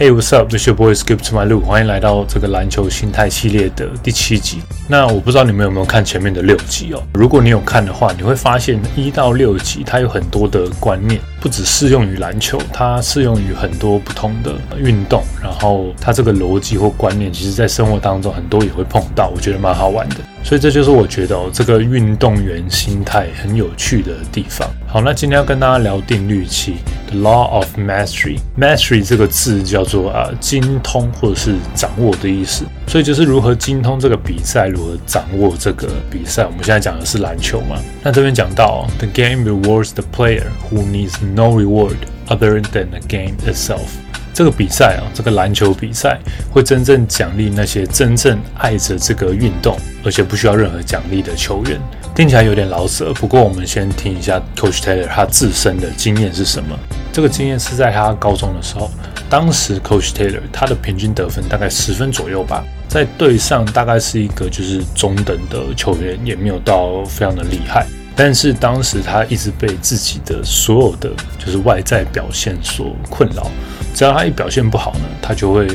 Hey, what's up? This your boy Skip to my loop. 欢迎来到这个篮球心态系列的第七集。那我不知道你们有没有看前面的六集哦？如果你有看的话，你会发现一到六集它有很多的观念，不只适用于篮球，它适用于很多不同的运动。然后它这个逻辑或观念，其实在生活当中很多也会碰到，我觉得蛮好玩的。所以这就是我觉得哦，这个运动员心态很有趣的地方。好，那今天要跟大家聊定律七 Law of Mastery。Mastery 这个字叫做啊精通或者是掌握的意思，所以就是如何精通这个比赛，如何掌握这个比赛。我们现在讲的是篮球嘛？那这边讲到，The game rewards the player who needs no reward other than the game itself。这个比赛啊，这个篮球比赛会真正奖励那些真正爱着这个运动，而且不需要任何奖励的球员。听起来有点老舍，不过我们先听一下 Coach Taylor 他自身的经验是什么。这个经验是在他高中的时候，当时 Coach Taylor 他的平均得分大概十分左右吧，在队上大概是一个就是中等的球员，也没有到非常的厉害。但是当时他一直被自己的所有的就是外在表现所困扰，只要他一表现不好呢，他就会。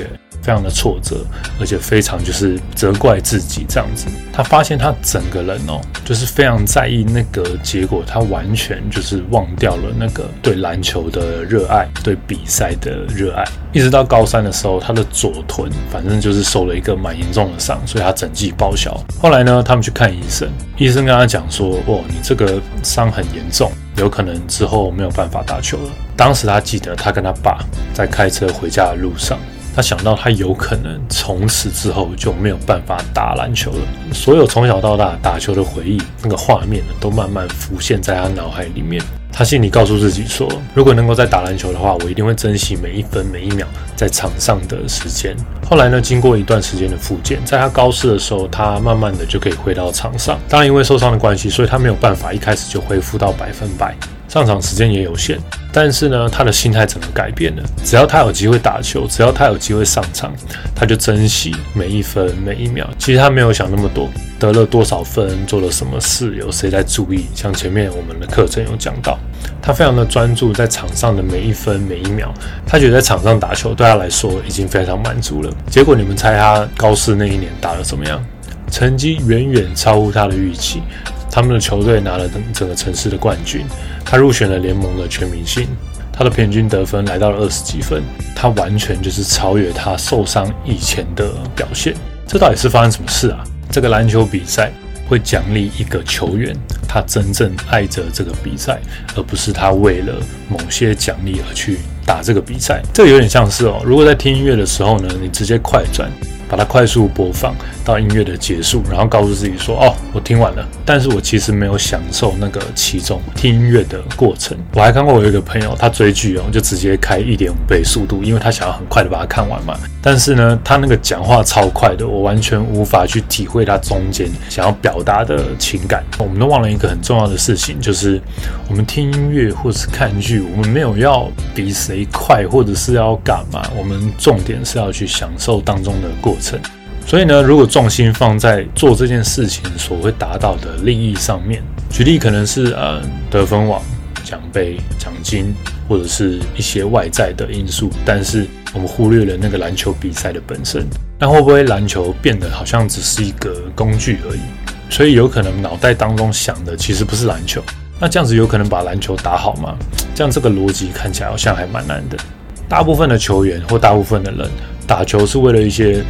非常的挫折，而且非常就是责怪自己这样子。他发现他整个人哦，就是非常在意那个结果，他完全就是忘掉了那个对篮球的热爱，对比赛的热爱。一直到高三的时候，他的左臀反正就是受了一个蛮严重的伤，所以他整季报销。后来呢，他们去看医生，医生跟他讲说：“哦，你这个伤很严重，有可能之后没有办法打球了。”当时他记得，他跟他爸在开车回家的路上。他想到他有可能从此之后就没有办法打篮球了，所有从小到大打球的回忆，那个画面呢，都慢慢浮现在他脑海里面。他心里告诉自己说：“如果能够再打篮球的话，我一定会珍惜每一分每一秒在场上的时间。”后来呢，经过一段时间的复健，在他高四的时候，他慢慢的就可以回到场上。当然，因为受伤的关系，所以他没有办法一开始就恢复到百分百。上场时间也有限，但是呢，他的心态整个改变了。只要他有机会打球，只要他有机会上场，他就珍惜每一分每一秒。其实他没有想那么多，得了多少分，做了什么事，有谁在注意。像前面我们的课程有讲到，他非常的专注在场上的每一分每一秒。他觉得在场上打球对他来说已经非常满足了。结果你们猜他高四那一年打得怎么样？成绩远远超乎他的预期。他们的球队拿了整整个城市的冠军，他入选了联盟的全明星，他的平均得分来到了二十几分，他完全就是超越他受伤以前的表现。这到底是发生什么事啊？这个篮球比赛会奖励一个球员，他真正爱着这个比赛，而不是他为了某些奖励而去打这个比赛。这有点像是哦，如果在听音乐的时候呢，你直接快转。把它快速播放到音乐的结束，然后告诉自己说：“哦，我听完了。”但是我其实没有享受那个其中听音乐的过程。我还看过我有一个朋友，他追剧哦，就直接开一点五倍速度，因为他想要很快的把它看完嘛。但是呢，他那个讲话超快的，我完全无法去体会他中间想要表达的情感。我们都忘了一个很重要的事情，就是我们听音乐或是看剧，我们没有要比谁快，或者是要干嘛。我们重点是要去享受当中的过程。所以呢，如果重心放在做这件事情所会达到的利益上面，举例可能是呃得分王、奖杯、奖金，或者是一些外在的因素，但是。我们忽略了那个篮球比赛的本身，那会不会篮球变得好像只是一个工具而已？所以有可能脑袋当中想的其实不是篮球，那这样子有可能把篮球打好吗？这样这个逻辑看起来好像还蛮难的。大部分的球员或大部分的人打球是为了一些，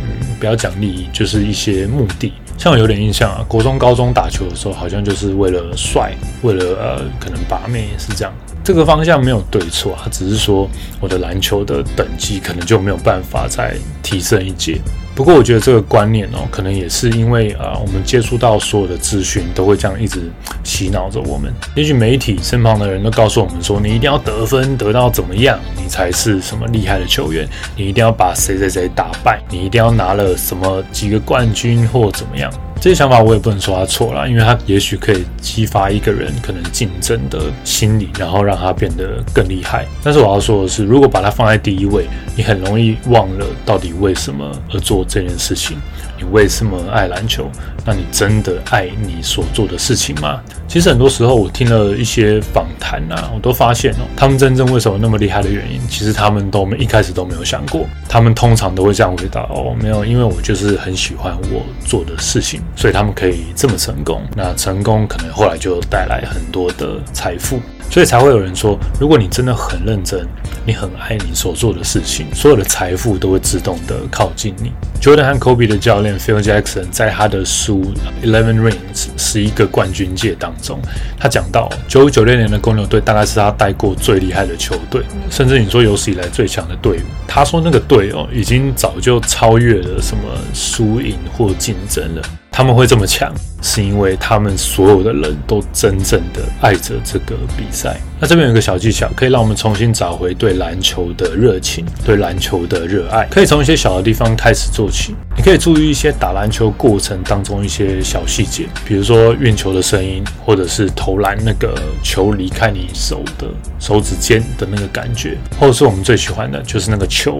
不要讲利益，就是一些目的。像我有点印象啊，国中、高中打球的时候，好像就是为了帅，为了呃，可能把妹也是这样。这个方向没有对错啊，只是说我的篮球的等级可能就没有办法再提升一阶。不过我觉得这个观念哦，可能也是因为啊，我们接触到所有的资讯都会这样一直洗脑着我们。也许媒体身旁的人都告诉我们说，你一定要得分得到怎么样，你才是什么厉害的球员，你一定要把谁谁谁打败，你一定要拿了什么几个冠军或怎么样。这些想法我也不能说他错了，因为他也许可以激发一个人可能竞争的心理，然后让他变得更厉害。但是我要说的是，如果把它放在第一位，你很容易忘了到底为什么而做这件事情。你为什么爱篮球？那你真的爱你所做的事情吗？其实很多时候我听了一些访谈啊，我都发现哦，他们真正为什么那么厉害的原因，其实他们都没一开始都没有想过。他们通常都会这样回答：哦，没有，因为我就是很喜欢我做的事情，所以他们可以这么成功。那成功可能后来就带来很多的财富。所以才会有人说，如果你真的很认真，你很爱你所做的事情，所有的财富都会自动的靠近你。Jordan 和 Kobe 的教练 Phil Jackson 在他的书《Eleven Rings》十一个冠军界当中，他讲到九五九六年的公牛队大概是他带过最厉害的球队，甚至你说有史以来最强的队伍。他说那个队哦，已经早就超越了什么输赢或竞争了。他们会这么强，是因为他们所有的人都真正的爱着这个比赛。那这边有个小技巧，可以让我们重新找回对篮球的热情，对篮球的热爱。可以从一些小的地方开始做起。你可以注意一些打篮球过程当中一些小细节，比如说运球的声音，或者是投篮那个球离开你手的手指尖的那个感觉，或者是我们最喜欢的就是那个球。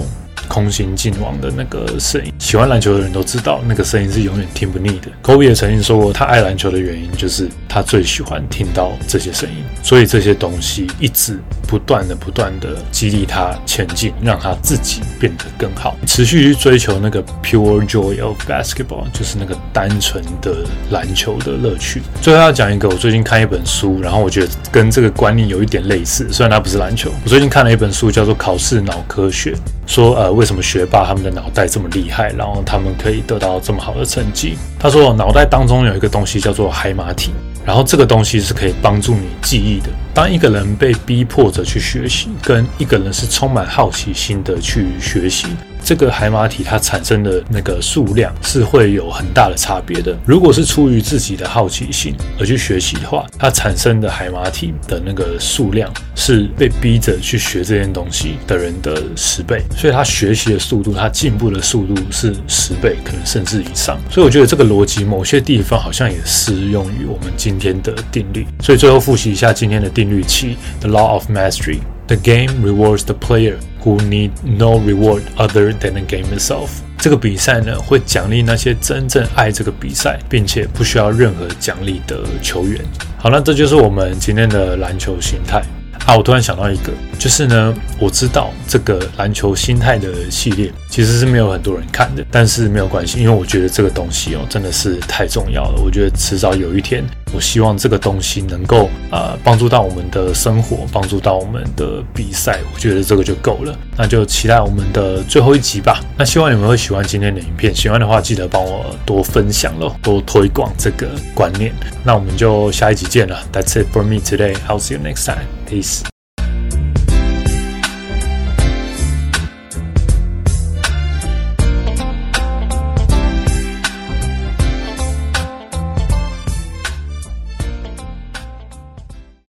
空心进网的那个声音，喜欢篮球的人都知道，那个声音是永远听不腻的。科比也曾经说过，他爱篮球的原因就是他最喜欢听到这些声音，所以这些东西一直不断的、不断的激励他前进，让他自己变得更好，持续去追求那个 pure joy of basketball，就是那个单纯的篮球的乐趣。最后要讲一个，我最近看一本书，然后我觉得跟这个观念有一点类似，虽然它不是篮球。我最近看了一本书，叫做《考试脑科学》，说呃。为什么学霸他们的脑袋这么厉害，然后他们可以得到这么好的成绩？他说，脑袋当中有一个东西叫做海马体，然后这个东西是可以帮助你记忆的。当一个人被逼迫着去学习，跟一个人是充满好奇心的去学习。这个海马体它产生的那个数量是会有很大的差别的。如果是出于自己的好奇心而去学习的话，它产生的海马体的那个数量是被逼着去学这件东西的人的十倍，所以他学习的速度，他进步的速度是十倍，可能甚至以上。所以我觉得这个逻辑某些地方好像也适用于我们今天的定律。所以最后复习一下今天的定律七：The Law of Mastery。The game rewards the player who need no reward other than the game itself。这个比赛呢，会奖励那些真正爱这个比赛，并且不需要任何奖励的球员。好，那这就是我们今天的篮球心态。啊，我突然想到一个，就是呢，我知道这个篮球心态的系列其实是没有很多人看的，但是没有关系，因为我觉得这个东西哦真的是太重要了。我觉得迟早有一天，我希望这个东西能够呃帮助到我们的生活，帮助到我们的比赛，我觉得这个就够了。那就期待我们的最后一集吧。那希望你们会喜欢今天的影片，喜欢的话记得帮我多分享喽，多推广这个观念。那我们就下一集见了。That's it for me today. I'll see you next time. Peace.